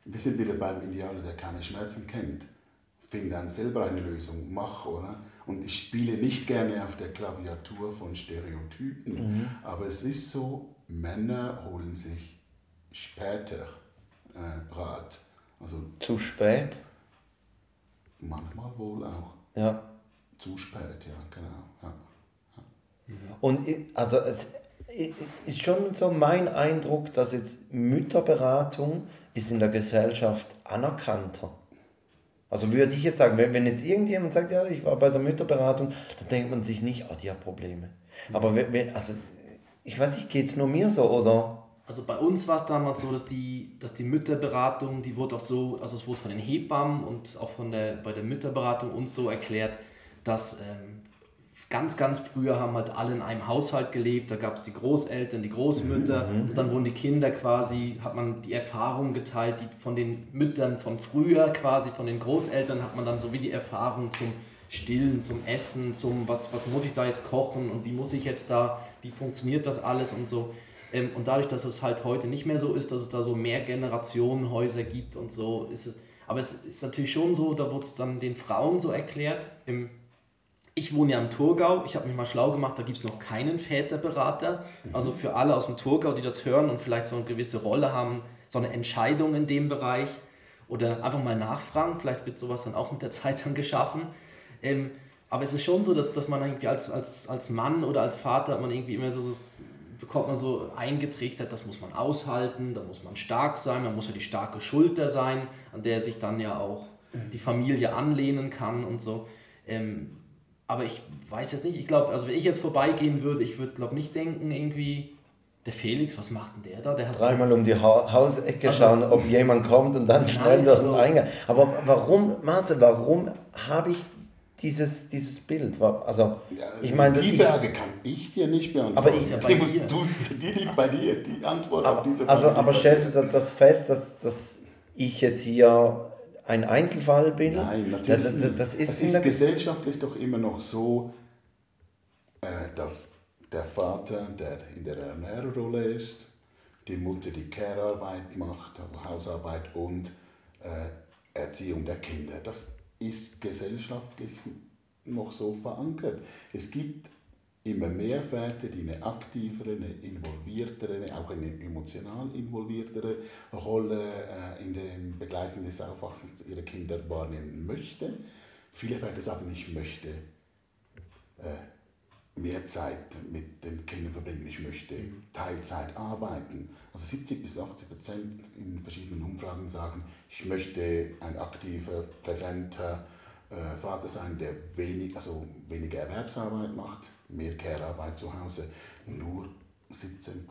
[SPEAKER 4] Wir sind wieder beim Indianer, der keine Schmerzen kennt. Finde dann selber eine Lösung, mach, oder? Und ich spiele nicht gerne auf der Klaviatur von Stereotypen, mhm. aber es ist so, Männer holen sich später äh, Rat. Also,
[SPEAKER 3] Zu spät?
[SPEAKER 4] Manchmal wohl auch.
[SPEAKER 3] Ja.
[SPEAKER 4] Zu spät, ja, genau. Ja.
[SPEAKER 3] Ja. Und also es ist schon so mein Eindruck, dass jetzt Mütterberatung ist in der Gesellschaft anerkannter. Also würde ich jetzt sagen, wenn jetzt irgendjemand sagt, ja, ich war bei der Mütterberatung, dann denkt man sich nicht, oh, die hat Probleme. Aber wenn, also, ich weiß nicht, geht es nur mir so, oder?
[SPEAKER 2] Also bei uns war es damals so, dass die, dass die Mütterberatung, die wurde auch so, also es wurde von den Hebammen und auch von der, bei der Mütterberatung uns so erklärt, dass ähm, ganz, ganz früher haben halt alle in einem Haushalt gelebt, da gab es die Großeltern, die Großmütter mhm, und dann wurden die Kinder quasi, hat man die Erfahrungen geteilt, die von den Müttern von früher quasi, von den Großeltern hat man dann so wie die Erfahrung zum Stillen, zum Essen, zum was, was muss ich da jetzt kochen und wie muss ich jetzt da, wie funktioniert das alles und so. Ähm, und dadurch, dass es halt heute nicht mehr so ist, dass es da so mehr Generationenhäuser gibt und so, ist es, aber es ist natürlich schon so, da wurde es dann den Frauen so erklärt, im ich wohne ja im Thurgau, ich habe mich mal schlau gemacht, da gibt es noch keinen Väterberater. Also für alle aus dem Thurgau, die das hören und vielleicht so eine gewisse Rolle haben, so eine Entscheidung in dem Bereich oder einfach mal nachfragen, vielleicht wird sowas dann auch mit der Zeit dann geschaffen. Ähm, aber es ist schon so, dass, dass man irgendwie als, als, als Mann oder als Vater man irgendwie immer so das bekommt man so eingetrichtert, das muss man aushalten, da muss man stark sein, man muss ja die starke Schulter sein, an der sich dann ja auch die Familie anlehnen kann und so. Ähm, aber ich weiß jetzt nicht, ich glaube, also wenn ich jetzt vorbeigehen würde, ich würde glaube nicht denken irgendwie, der Felix, was macht denn der da? Der
[SPEAKER 3] hat Dreimal um die ha Hausecke also, schauen, ob jemand kommt und dann schnell durch den Eingang. Aber warum, Marcel, warum habe ich dieses, dieses Bild? Also,
[SPEAKER 4] ja, ich meine, die Frage kann ich dir nicht beantworten.
[SPEAKER 3] Aber ich,
[SPEAKER 4] die, musst, du, die liegt bei dir, die Antwort
[SPEAKER 3] aber,
[SPEAKER 4] auf diese
[SPEAKER 3] Frage. Also, aber stellst du das fest, dass, dass ich jetzt hier ein Einzelfall bin.
[SPEAKER 4] Nein, natürlich das, das, das ist, es ist gesellschaftlich doch immer noch so, äh, dass der Vater, der in der Ernährerrolle ist, die Mutter die Care-Arbeit macht, also Hausarbeit und äh, Erziehung der Kinder. Das ist gesellschaftlich noch so verankert. Es gibt immer mehr Väter, die eine aktivere, eine involviertere, auch eine emotional involviertere Rolle äh, in dem Begleiten des Aufwachsens ihrer Kinder wahrnehmen möchten. Viele Väter sagen, ich möchte äh, mehr Zeit mit den Kindern verbringen, ich möchte. Teilzeit arbeiten. Also 70 bis 80 Prozent in verschiedenen Umfragen sagen, ich möchte ein aktiver, präsenter äh, Vater sein, der wenig, also weniger Erwerbsarbeit macht mehr Care-Arbeit zu Hause. Nur 17%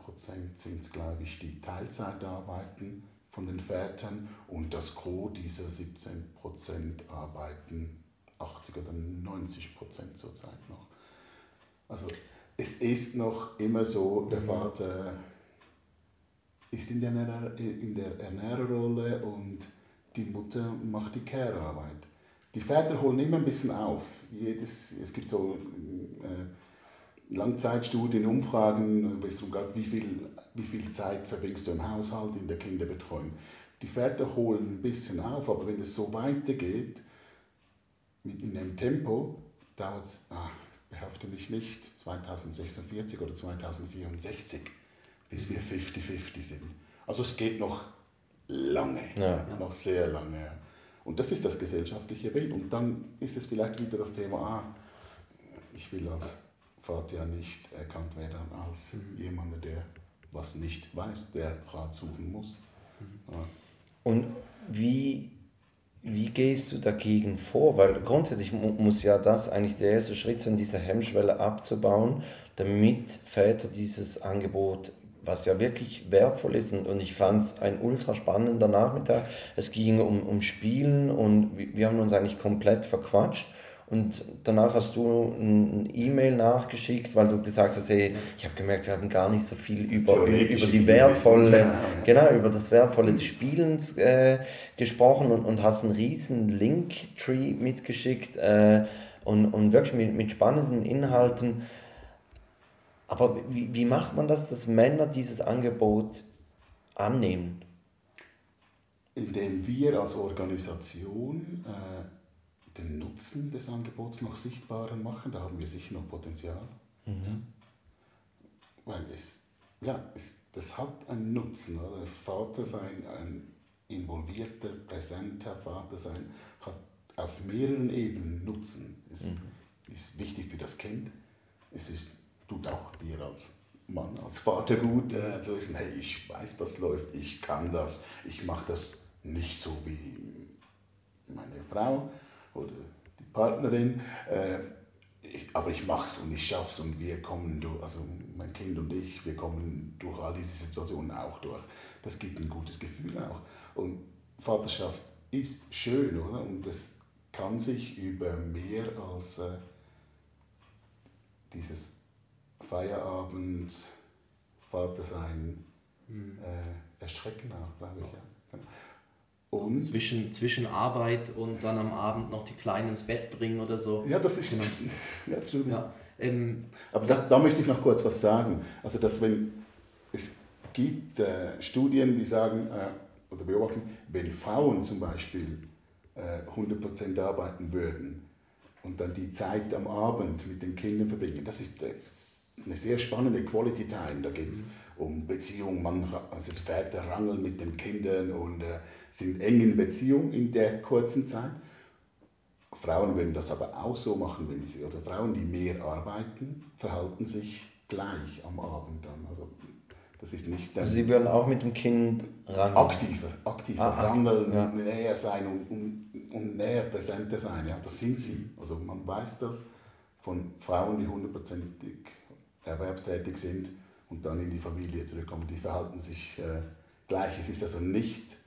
[SPEAKER 4] sind es, glaube ich, die Teilzeitarbeiten von den Vätern und das Gros dieser 17% arbeiten 80 oder 90% zurzeit noch. Also es ist noch immer so, der Vater ist in der, in der Ernährerrolle und die Mutter macht die Care-Arbeit. Die Väter holen immer ein bisschen auf. Jedes, es gibt so äh, Langzeitstudien, Umfragen, wo wie viel, wie viel Zeit verbringst du im Haushalt, in der Kinderbetreuung. Die Väter holen ein bisschen auf, aber wenn es so weitergeht, in einem Tempo, dauert es, ah, behafte mich nicht, 2046 oder 2064, bis wir 50-50 sind. Also es geht noch lange, ja. noch sehr lange. Und das ist das gesellschaftliche Bild. Und dann ist es vielleicht wieder das Thema, ah, ich will als Vater ja nicht erkannt werden als mhm. jemand, der was nicht weiß, der Rat suchen muss.
[SPEAKER 3] Mhm. Ja. Und wie, wie gehst du dagegen vor? Weil grundsätzlich muss ja das eigentlich der erste Schritt sein, diese Hemmschwelle abzubauen, damit Väter dieses Angebot was ja wirklich wertvoll ist. Und, und ich fand es ein ultra spannender Nachmittag. Es ging um, um Spielen und wir haben uns eigentlich komplett verquatscht. Und danach hast du ein E-Mail nachgeschickt, weil du gesagt hast, hey, ich habe gemerkt, wir haben gar nicht so viel über, über die wertvolle, genau, über das wertvolle des Spielens äh, gesprochen und, und hast einen riesen Link-Tree mitgeschickt äh, und, und wirklich mit, mit spannenden Inhalten. Aber wie, wie macht man das, dass Männer dieses Angebot annehmen?
[SPEAKER 4] Indem wir als Organisation äh, den Nutzen des Angebots noch sichtbarer machen, da haben wir sicher noch Potenzial. Mhm. Ja? Weil es, ja, es, das hat einen Nutzen. Oder? Vater sein, ein involvierter, präsenter Vater sein, hat auf mehreren Ebenen Nutzen. Es mhm. ist wichtig für das Kind, es ist tut auch dir als Mann, als Vater gut, äh, zu wissen, hey, ich weiß, was läuft, ich kann das, ich mache das nicht so wie meine Frau oder die Partnerin, äh, ich, aber ich mache es und ich schaffe es und wir kommen durch, also mein Kind und ich, wir kommen durch all diese Situationen auch durch. Das gibt ein gutes Gefühl auch. Und Vaterschaft ist schön, oder? Und das kann sich über mehr als äh, dieses Feierabend, Vater sein, mhm. äh, erschrecken auch, glaube ich. Ja. Genau.
[SPEAKER 2] Und zwischen, zwischen Arbeit und dann am Abend noch die Kleinen ins Bett bringen oder so.
[SPEAKER 4] Ja, das ist genau. ja. Ja, ähm, Aber da, da, möchte ich noch kurz was sagen. Also, dass wenn es gibt äh, Studien, die sagen äh, oder beobachten, wenn Frauen zum Beispiel äh, 100% arbeiten würden und dann die Zeit am Abend mit den Kindern verbringen, das ist, das eine sehr spannende Quality Time. Da geht es um Beziehung, man, also die Väter rangeln mit den Kindern und äh, sind eng in Beziehung in der kurzen Zeit. Frauen würden das aber auch so machen, wenn sie, oder Frauen, die mehr arbeiten, verhalten sich gleich am Abend dann. Also das ist nicht
[SPEAKER 3] also Sie würden auch mit dem Kind
[SPEAKER 4] rangeln? Aktiver, aktiver ah, rangeln, ja. näher sein und, und, und näher präsenter sein. Ja, das sind sie. Also man weiß das von Frauen, die hundertprozentig erwerbstätig sind und dann in die Familie zurückkommen. Die verhalten sich äh, gleich. Es ist also nicht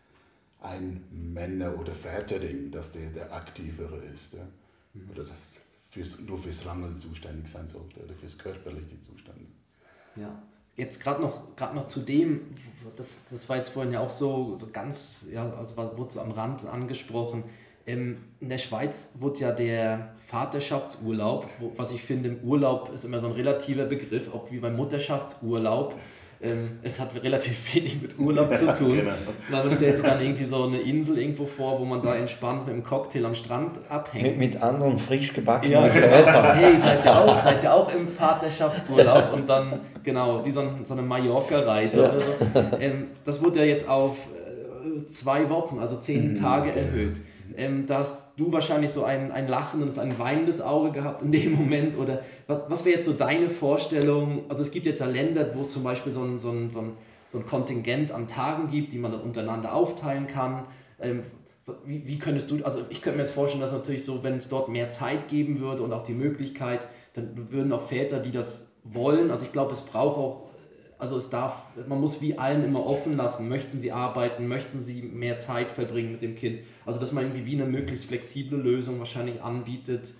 [SPEAKER 4] ein Männer- oder Väterding, dass der der Aktivere ist. Ja? Mhm. Oder das fürs, nur fürs Rangeln zuständig sein sollte oder fürs Körperliche zuständig.
[SPEAKER 2] Ja. Jetzt gerade noch, noch zu dem, das, das war jetzt vorhin ja auch so, so ganz, ja, also wurde so am Rand angesprochen, in der Schweiz wurde ja der Vaterschaftsurlaub, wo, was ich finde, im Urlaub ist immer so ein relativer Begriff, auch wie beim Mutterschaftsurlaub. Ähm, es hat relativ wenig mit Urlaub zu tun. genau. Man stellt sich dann irgendwie so eine Insel irgendwo vor, wo man da entspannt mit einem Cocktail am Strand abhängt.
[SPEAKER 3] Mit, mit anderen frisch gebackenen ja, Vätern.
[SPEAKER 2] Hey, seid ihr, auch, seid ihr auch im Vaterschaftsurlaub und dann, genau, wie so, ein, so eine Mallorca-Reise ja. oder so. Ähm, das wurde ja jetzt auf äh, zwei Wochen, also zehn mhm, Tage genau. erhöht ähm, da hast du wahrscheinlich so ein, ein lachendes, ein weinendes Auge gehabt in dem Moment. Oder was, was wäre jetzt so deine Vorstellung? Also es gibt jetzt ja Länder, wo es zum Beispiel so ein, so, ein, so, ein, so ein Kontingent an Tagen gibt, die man dann untereinander aufteilen kann. Ähm, wie, wie könntest du, also ich könnte mir jetzt vorstellen, dass natürlich so, wenn es dort mehr Zeit geben würde und auch die Möglichkeit, dann würden auch Väter, die das wollen, also ich glaube, es braucht auch also es darf, man muss wie allen immer offen lassen, möchten sie arbeiten, möchten sie mehr Zeit verbringen mit dem Kind. Also dass man irgendwie wie eine möglichst flexible Lösung wahrscheinlich anbietet.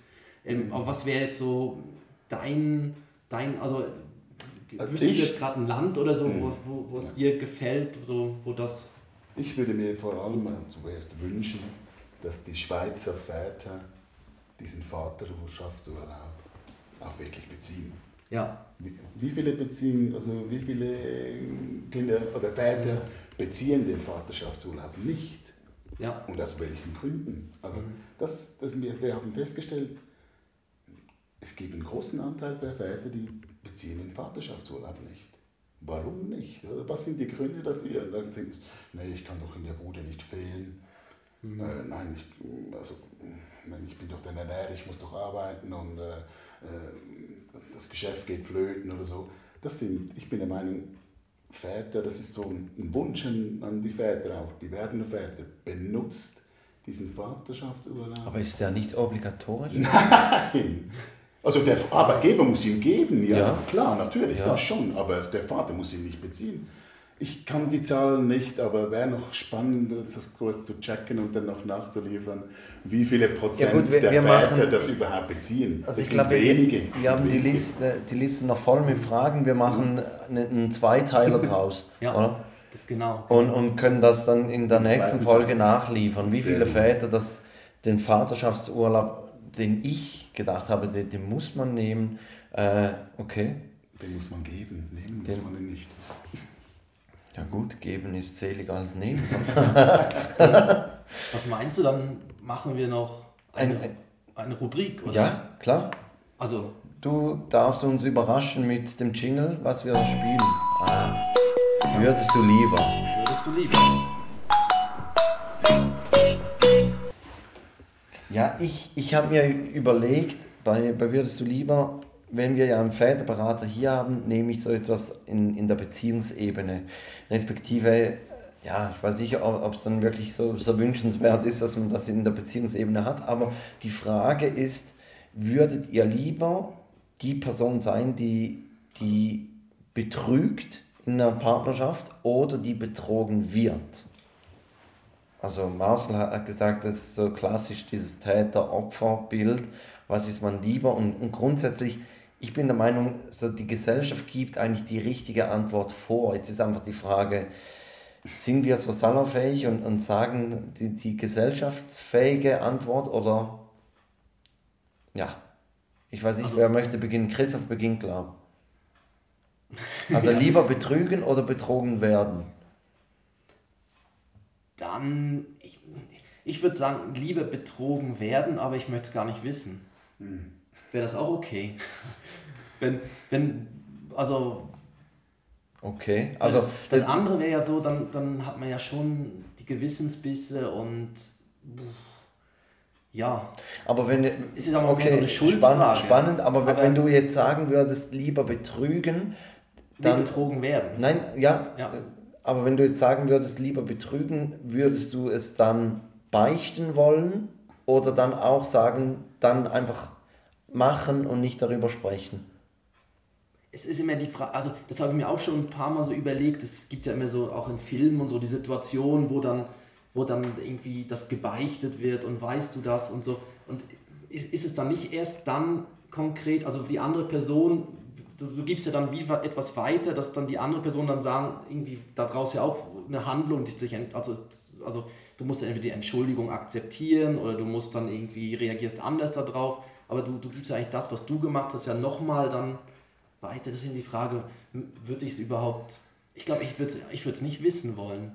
[SPEAKER 2] Ähm, aber was wäre jetzt so dein, dein, also,
[SPEAKER 4] Also
[SPEAKER 2] wüsstest du jetzt gerade ein Land oder so, wo,
[SPEAKER 4] Mhm.
[SPEAKER 2] wo, wo es dir gefällt, so, wo das.
[SPEAKER 4] Ich würde mir vor allem zuerst wünschen, dass die Schweizer Väter diesen Vaterschaftsurlaub auch wirklich beziehen.
[SPEAKER 2] Ja.
[SPEAKER 4] Wie, viele beziehen, also wie viele Kinder oder Väter beziehen den Vaterschaftsurlaub nicht?
[SPEAKER 2] Ja.
[SPEAKER 4] Und aus welchen Gründen? Also
[SPEAKER 2] Mhm.
[SPEAKER 4] das, das, wir, wir haben festgestellt, es gibt einen großen Anteil der Väter, die beziehen den Vaterschaftsurlaub nicht. Warum nicht? Oder was sind die Gründe dafür? Und dann sind es, nee, ich kann doch in der Bude nicht fehlen.
[SPEAKER 2] Mhm.
[SPEAKER 4] Äh, nein, ich, also, nein, ich bin doch der Ernährer, ich muss doch arbeiten und äh, äh, das Geschäft geht flöten oder so. Das sind, ich bin der Meinung, Väter, das ist so ein Wunsch an, an die Väter auch, die werdenden Väter, benutzt diesen Vaterschaftsurlaub.
[SPEAKER 3] Aber ist der nicht obligatorisch?
[SPEAKER 4] Nein! Also der Arbeitgeber muss ihn geben, ja,
[SPEAKER 3] Ja.
[SPEAKER 4] klar, natürlich,
[SPEAKER 3] Ja.
[SPEAKER 4] das schon, aber der Vater muss ihn nicht beziehen. Ich kann die Zahlen nicht, aber wäre noch spannend, das kurz zu checken und dann noch nachzuliefern, wie viele Prozent
[SPEAKER 3] gut, wir-
[SPEAKER 4] der
[SPEAKER 3] wir
[SPEAKER 4] Väter
[SPEAKER 3] machen-
[SPEAKER 4] das überhaupt beziehen.
[SPEAKER 3] Also
[SPEAKER 4] das
[SPEAKER 3] ich
[SPEAKER 4] sind
[SPEAKER 3] glaube,
[SPEAKER 4] wenige.
[SPEAKER 3] wir,
[SPEAKER 4] das
[SPEAKER 3] wir haben
[SPEAKER 4] sind
[SPEAKER 3] die
[SPEAKER 4] wenige.
[SPEAKER 3] Liste, die Liste noch voll mit Fragen. Wir machen einen, einen Zweiteiler draus.
[SPEAKER 2] Ja.
[SPEAKER 3] Oder?
[SPEAKER 2] Das genau.
[SPEAKER 3] Und, und können das dann in der
[SPEAKER 4] Im
[SPEAKER 3] nächsten Folge
[SPEAKER 4] Teil.
[SPEAKER 3] nachliefern. Wie
[SPEAKER 4] Sehr
[SPEAKER 3] viele
[SPEAKER 4] gut.
[SPEAKER 3] Väter das, den Vaterschaftsurlaub, den ich gedacht habe, den, den muss man nehmen. Äh, okay,
[SPEAKER 4] Den muss man geben, nehmen muss
[SPEAKER 3] Den-
[SPEAKER 4] man ihn nicht.
[SPEAKER 3] Ja gut, geben ist seliger als nehmen.
[SPEAKER 2] Was meinst du, dann machen wir noch eine,
[SPEAKER 3] Ein-
[SPEAKER 2] eine Rubrik, oder?
[SPEAKER 3] ja, klar.
[SPEAKER 2] Also,
[SPEAKER 3] Du darfst uns überraschen mit dem Jingle, was wir spielen. Ah, würdest du lieber.
[SPEAKER 2] würdest du lieber?
[SPEAKER 3] Ja, ich, ich habe mir überlegt, bei, bei Würdest du lieber, wenn wir ja einen Väterberater hier haben, nehme ich so etwas in, in der Beziehungsebene. Respektive, ja, ich weiß nicht, ob es dann wirklich so, so wünschenswert ist, dass man das in der Beziehungsebene hat, aber die Frage ist, würdet ihr lieber die Person sein, die, die betrügt in einer Partnerschaft oder die betrogen wird? Also Marcel hat gesagt, das ist so klassisch dieses Täter-Opfer-Bild. Was ist man lieber? Und, und grundsätzlich, ich bin der Meinung, so die Gesellschaft gibt eigentlich die richtige Antwort vor. Jetzt ist einfach die Frage, sind wir so salonfähig und, und sagen die, die gesellschaftsfähige Antwort oder ja, ich weiß nicht,
[SPEAKER 2] Also-
[SPEAKER 3] wer möchte beginnen. Christoph beginnt, ich. Also lieber betrügen oder betrogen werden.
[SPEAKER 2] Dann, ich, ich würde sagen, lieber betrogen werden, aber ich möchte es gar nicht wissen. Wäre das auch okay? Wenn, wenn, also,
[SPEAKER 3] Okay, also
[SPEAKER 2] das, das andere wäre ja so, dann, dann hat man ja schon die Gewissensbisse und ja,
[SPEAKER 3] Aber wenn
[SPEAKER 2] Es ist aber mehr so eine Schuldfrage.
[SPEAKER 3] Spannend, spannend aber, wenn-
[SPEAKER 2] Aber-
[SPEAKER 3] wenn du jetzt sagen würdest, lieber betrügen,
[SPEAKER 2] dann
[SPEAKER 3] dann.
[SPEAKER 2] betrogen werden.
[SPEAKER 3] Nein, ja,
[SPEAKER 2] Ja.
[SPEAKER 3] aber wenn du jetzt sagen würdest, lieber betrügen, würdest du es dann beichten wollen oder dann auch sagen, dann einfach machen und nicht darüber sprechen?
[SPEAKER 2] Es ist immer die Frage, also das habe ich mir auch schon ein paar Mal so überlegt, es gibt ja immer so, auch in Filmen und so, die Situation, wo dann, wo dann irgendwie das gebeichtet wird und weißt du das und so. Und ist, ist es dann nicht erst dann konkret, also die andere Person, du, du gibst ja dann wie wa- etwas weiter, dass dann die andere Person dann sagen, irgendwie daraus ja auch eine Handlung, die sich, also, also du musst entweder die Entschuldigung akzeptieren oder du musst dann irgendwie reagierst anders darauf, aber du, du gibst ja eigentlich das, was du gemacht hast, ja nochmal dann weiter. Das ist eben die Frage, würde ich es überhaupt, ich glaube, ich würde es ich würd's nicht wissen wollen.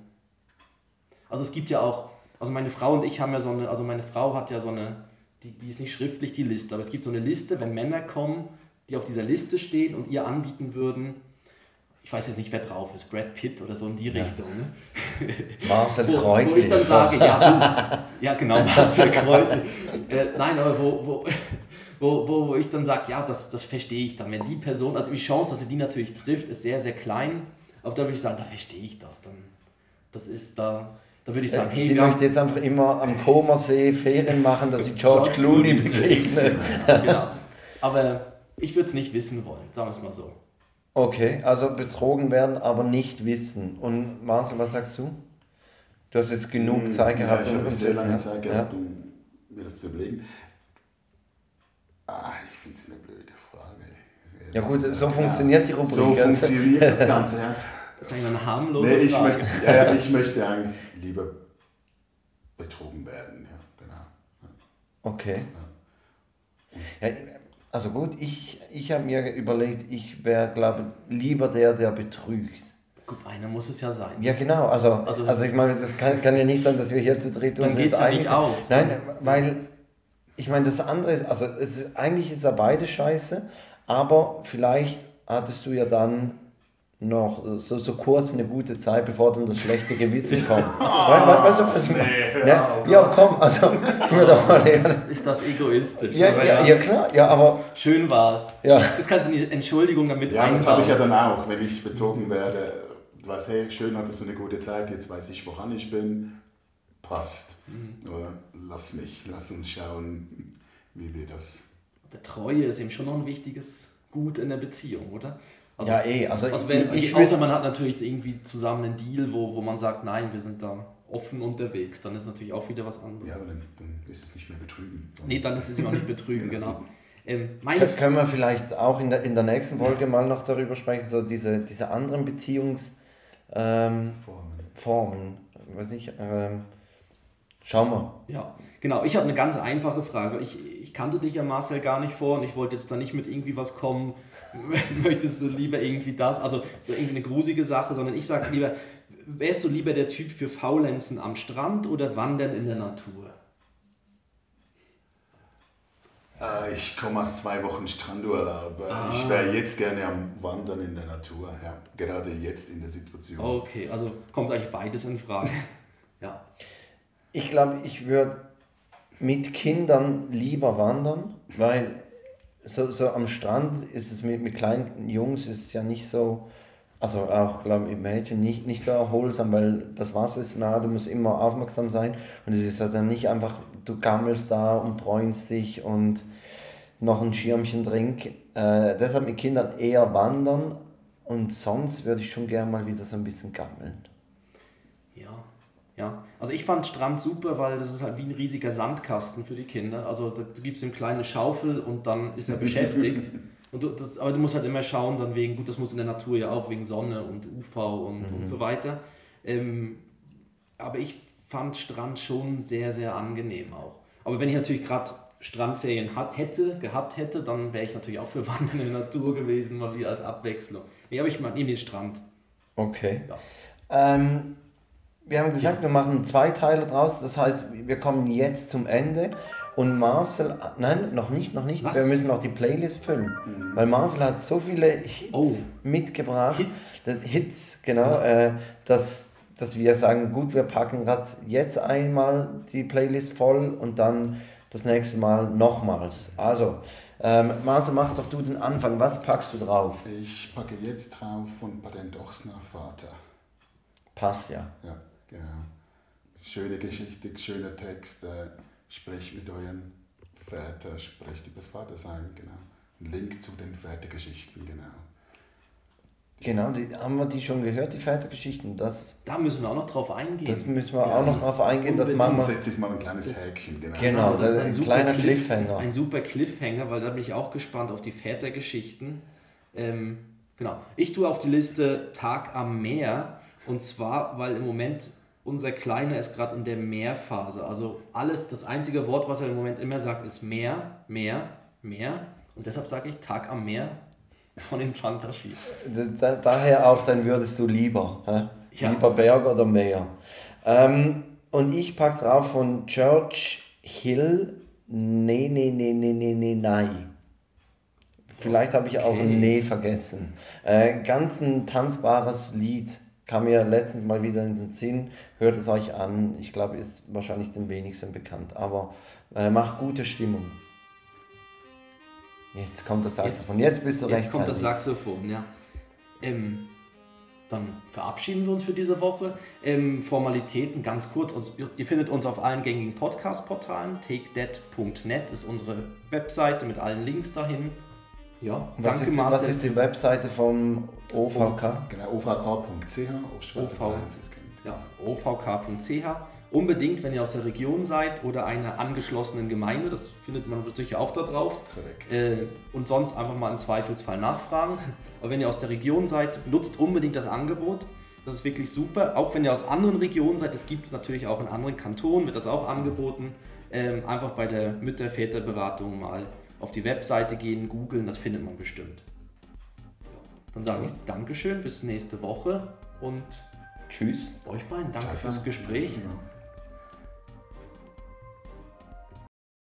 [SPEAKER 2] Also es gibt ja auch, also meine Frau und ich haben ja so eine, also meine Frau hat ja so eine, die, die ist nicht schriftlich die Liste, aber es gibt so eine Liste, wenn Männer kommen, die auf dieser Liste stehen und ihr anbieten würden, ich weiß jetzt nicht, wer drauf ist, Brad Pitt oder so in die Richtung, ne?
[SPEAKER 3] Marcel
[SPEAKER 2] wo, wo ich dann sage, ja, du, ja genau, Marcel Kreutlich. Äh, nein, aber wo, wo, wo, wo, wo ich dann sage, ja, das, das verstehe ich dann. Wenn die Person, also die Chance, dass sie die natürlich trifft, ist sehr, sehr klein. Aber da würde ich sagen, da verstehe ich das dann. Das ist da, da würde ich sagen, hey,
[SPEAKER 3] Sie möchte jetzt einfach immer am Comersee Ferien machen, dass sie George
[SPEAKER 2] George
[SPEAKER 3] Clooney begegnet.
[SPEAKER 2] genau. Aber ich würde es nicht wissen wollen, sagen wir es mal so.
[SPEAKER 3] Okay, also betrogen werden, aber nicht wissen. Und Marcel, was sagst du? Du hast jetzt genug Zeit
[SPEAKER 4] Ja,
[SPEAKER 3] gehabt.
[SPEAKER 4] ich habe
[SPEAKER 3] um-
[SPEAKER 4] sehr lange
[SPEAKER 3] ja,
[SPEAKER 4] Zeit gehabt, um mir das zu überlegen. Ah, ich finde es eine blöde Frage,
[SPEAKER 3] Ja gut, so funktioniert die Rubrik.
[SPEAKER 4] So funktioniert das Ganze, ja.
[SPEAKER 2] Das ist eigentlich eine harmlose
[SPEAKER 4] Nee, ich,
[SPEAKER 2] Frage.
[SPEAKER 4] möchte, ja, ich möchte eigentlich lieber betrogen werden, ja, genau.
[SPEAKER 3] Okay. Ja, also gut, ich, ich habe mir überlegt, ich wäre, glaube ich, lieber der, der betrügt.
[SPEAKER 2] Gut, einer muss es ja sein.
[SPEAKER 3] Ja, genau. Also,
[SPEAKER 2] Also-
[SPEAKER 3] also, ich meine, das kann, kann ja nicht sein, dass wir hier zu dritt
[SPEAKER 2] Dann
[SPEAKER 3] uns jetzt
[SPEAKER 2] nicht
[SPEAKER 3] sind.
[SPEAKER 2] auf.
[SPEAKER 3] Nein, weil ich meine, das andere ist, also es ist, eigentlich ist ja beide scheiße, aber vielleicht hattest du ja dann noch so, so kurz eine gute Zeit, bevor dann das schlechte Gewissen kommt. We- weißt du, was ich meine? Ja, ja, komm, also sind wir doch mal ehrlich.
[SPEAKER 2] Ist das egoistisch?
[SPEAKER 3] Ja,
[SPEAKER 2] Aber
[SPEAKER 3] ja, ja, klar, ja, aber
[SPEAKER 2] Schön war's.
[SPEAKER 3] Ja.
[SPEAKER 2] Das kannst du in die Entschuldigung damit
[SPEAKER 4] Ja, das habe ich ja
[SPEAKER 2] einbauen.
[SPEAKER 4] dann auch, wenn ich betrogen werde. Du weißt, hey, schön hattest du eine gute Zeit, jetzt weiß ich, woran ich bin. Passt.
[SPEAKER 2] Mhm.
[SPEAKER 4] Oder lass mich, lass uns schauen, wie wir das.
[SPEAKER 2] Aber Treue ist eben schon noch ein wichtiges Gut in der Beziehung, oder? Also,
[SPEAKER 3] ja, eh, also,
[SPEAKER 2] also
[SPEAKER 3] ich,
[SPEAKER 2] wenn,
[SPEAKER 3] ich, ich
[SPEAKER 2] außer man hat natürlich irgendwie zusammen einen Deal, wo, wo man sagt, nein, wir sind da offen unterwegs, dann ist natürlich auch wieder was anderes.
[SPEAKER 4] Ja, aber dann, dann ist es nicht mehr betrügen.
[SPEAKER 2] Nee, dann ist es auch nicht betrügen, genau. Ähm,
[SPEAKER 3] Können wir vielleicht auch in der, in der nächsten Folge mal noch darüber sprechen, so diese, diese anderen Beziehungsformen, ähm,
[SPEAKER 4] Formen.
[SPEAKER 3] Formen, weiß nicht, ähm, schauen wir.
[SPEAKER 2] Ja, genau. Ich habe eine ganz einfache Frage. Ich, ich kannte dich ja Marcel gar nicht vor und ich wollte jetzt da nicht mit irgendwie was kommen. Möchtest du lieber irgendwie das, also so irgendwie eine grusige Sache, sondern ich sage lieber, wärst du lieber der Typ für Faulenzen am Strand oder Wandern in der Natur?
[SPEAKER 4] Äh, ich komme aus zwei Wochen Strandurlaub. Äh,
[SPEAKER 2] Ah.
[SPEAKER 4] Ich wäre jetzt gerne am Wandern in der Natur. Ja, gerade jetzt in der Situation.
[SPEAKER 2] Okay, also kommt eigentlich beides in Frage. Ja.
[SPEAKER 3] Ich glaube, ich würde mit Kindern lieber wandern, weil so, so am Strand ist es mit, mit kleinen Jungs ist ja nicht so, also auch glaube ich Mädchen nicht, nicht so erholsam, weil das Wasser ist nah, du musst immer aufmerksam sein und es ist halt dann nicht einfach, du gammelst da und bräunst dich und noch ein Schirmchen trink. Äh, deshalb mit Kindern eher wandern und sonst würde ich schon gerne mal wieder so ein bisschen gammeln.
[SPEAKER 2] Ja. Also ich fand Strand super, weil das ist halt wie ein riesiger Sandkasten für die Kinder. Also da, du gibst ihm eine kleine Schaufel und dann ist er beschäftigt. Und du, das, aber du musst halt immer schauen, dann wegen, gut, das muss in der Natur ja auch, wegen Sonne und UV und, und so weiter. Ähm, aber ich fand Strand schon sehr, sehr angenehm auch. Aber wenn ich natürlich gerade Strandferien hat, hätte, gehabt hätte, dann wäre ich natürlich auch für Wandern in der Natur gewesen, mal wieder als Abwechslung. Nee, aber ich mag in den Strand.
[SPEAKER 3] Okay.
[SPEAKER 2] Ja.
[SPEAKER 3] Ähm, wir haben gesagt, wir machen zwei Teile draus. Das heißt, wir kommen jetzt zum Ende. Und Marcel, nein, noch nicht, noch nicht.
[SPEAKER 2] Was?
[SPEAKER 3] Wir müssen noch die Playlist füllen. Weil Marcel hat so viele Hits
[SPEAKER 2] Oh.
[SPEAKER 3] mitgebracht.
[SPEAKER 2] Hits?
[SPEAKER 3] Hits, genau. Äh, dass, dass wir sagen, gut, wir packen grad jetzt einmal die Playlist voll und dann das nächste Mal nochmals. Also, ähm, Marcel, mach doch du den Anfang. Was packst du drauf?
[SPEAKER 4] Ich packe jetzt drauf von Patent Ochsner Vater.
[SPEAKER 3] Passt ja.
[SPEAKER 4] Ja, genau. Schöne Geschichte, schöner Text. Äh, sprecht mit euren Vätern, sprecht über das Vatersein, genau. Ein Link zu den Vätergeschichten, genau.
[SPEAKER 3] Genau, die, haben wir die schon gehört, die Vätergeschichten? Das,
[SPEAKER 2] Da müssen wir auch noch drauf eingehen.
[SPEAKER 3] das müssen wir auch noch drauf eingehen. Das machen wir.
[SPEAKER 4] setze ich mal ein kleines Häkchen, genau.
[SPEAKER 3] Genau. das ist ein kleiner Cliffhanger.
[SPEAKER 2] Ein super Cliffhanger, weil da bin ich auch gespannt auf die Vätergeschichten. Ähm, genau. Ich tue auf die Liste Tag am Meer. Und zwar, weil im Moment unser Kleiner ist gerade in der Meerphase. Also alles, das einzige Wort, was er im Moment immer sagt, ist Meer, Meer, Meer. Und deshalb sage ich Tag am Meer von den Fantasie.
[SPEAKER 3] Da, daher auch, dann würdest du lieber. Hä?
[SPEAKER 2] Ja.
[SPEAKER 3] Lieber Berg oder Meer. Ähm, und ich pack drauf von Church Hill. Nee, nee, nee, nee, nee, nee, nein. Vielleicht habe ich auch
[SPEAKER 2] Okay.
[SPEAKER 3] ein Nee vergessen. Äh, ganz ein tanzbares Lied. Kam mir letztens mal wieder in den Sinn. Hört es euch an. Ich glaube, ist wahrscheinlich den wenigsten bekannt. Aber äh, macht gute Stimmung. Jetzt kommt das Saxophon. Jetzt bist du
[SPEAKER 2] Jetzt kommt das. Saxophon, ja. Ähm, dann verabschieden wir uns für diese Woche. Ähm, Formalitäten ganz kurz. Uns, ihr, findet uns auf allen gängigen Podcast-Portalen. TakeThat.net ist unsere Webseite mit allen Links dahin. Ja,
[SPEAKER 3] Was
[SPEAKER 2] danke
[SPEAKER 3] ist,
[SPEAKER 2] Marcel.
[SPEAKER 3] was ist die Webseite vom OVK?
[SPEAKER 4] Genau, ovk.ch,
[SPEAKER 2] OV.
[SPEAKER 4] Kind.
[SPEAKER 2] ja, ovk.ch unbedingt, wenn ihr aus der Region seid oder einer angeschlossenen Gemeinde, das findet man natürlich auch da drauf.
[SPEAKER 4] Korrekt.
[SPEAKER 2] Äh, und sonst einfach mal im Zweifelsfall nachfragen. Aber wenn ihr aus der Region seid, nutzt unbedingt das Angebot. Das ist wirklich super. Auch wenn ihr aus anderen Regionen seid, das gibt es natürlich auch in anderen Kantonen, wird das auch angeboten. Ähm, einfach bei der Mütter-Väter-Beratung mal auf die Webseite gehen, googeln, das findet man bestimmt. Dann sage ich Dankeschön, bis nächste Woche und
[SPEAKER 3] Tschüss.
[SPEAKER 2] euch beiden danke
[SPEAKER 4] Ciao,
[SPEAKER 2] fürs. Gespräch.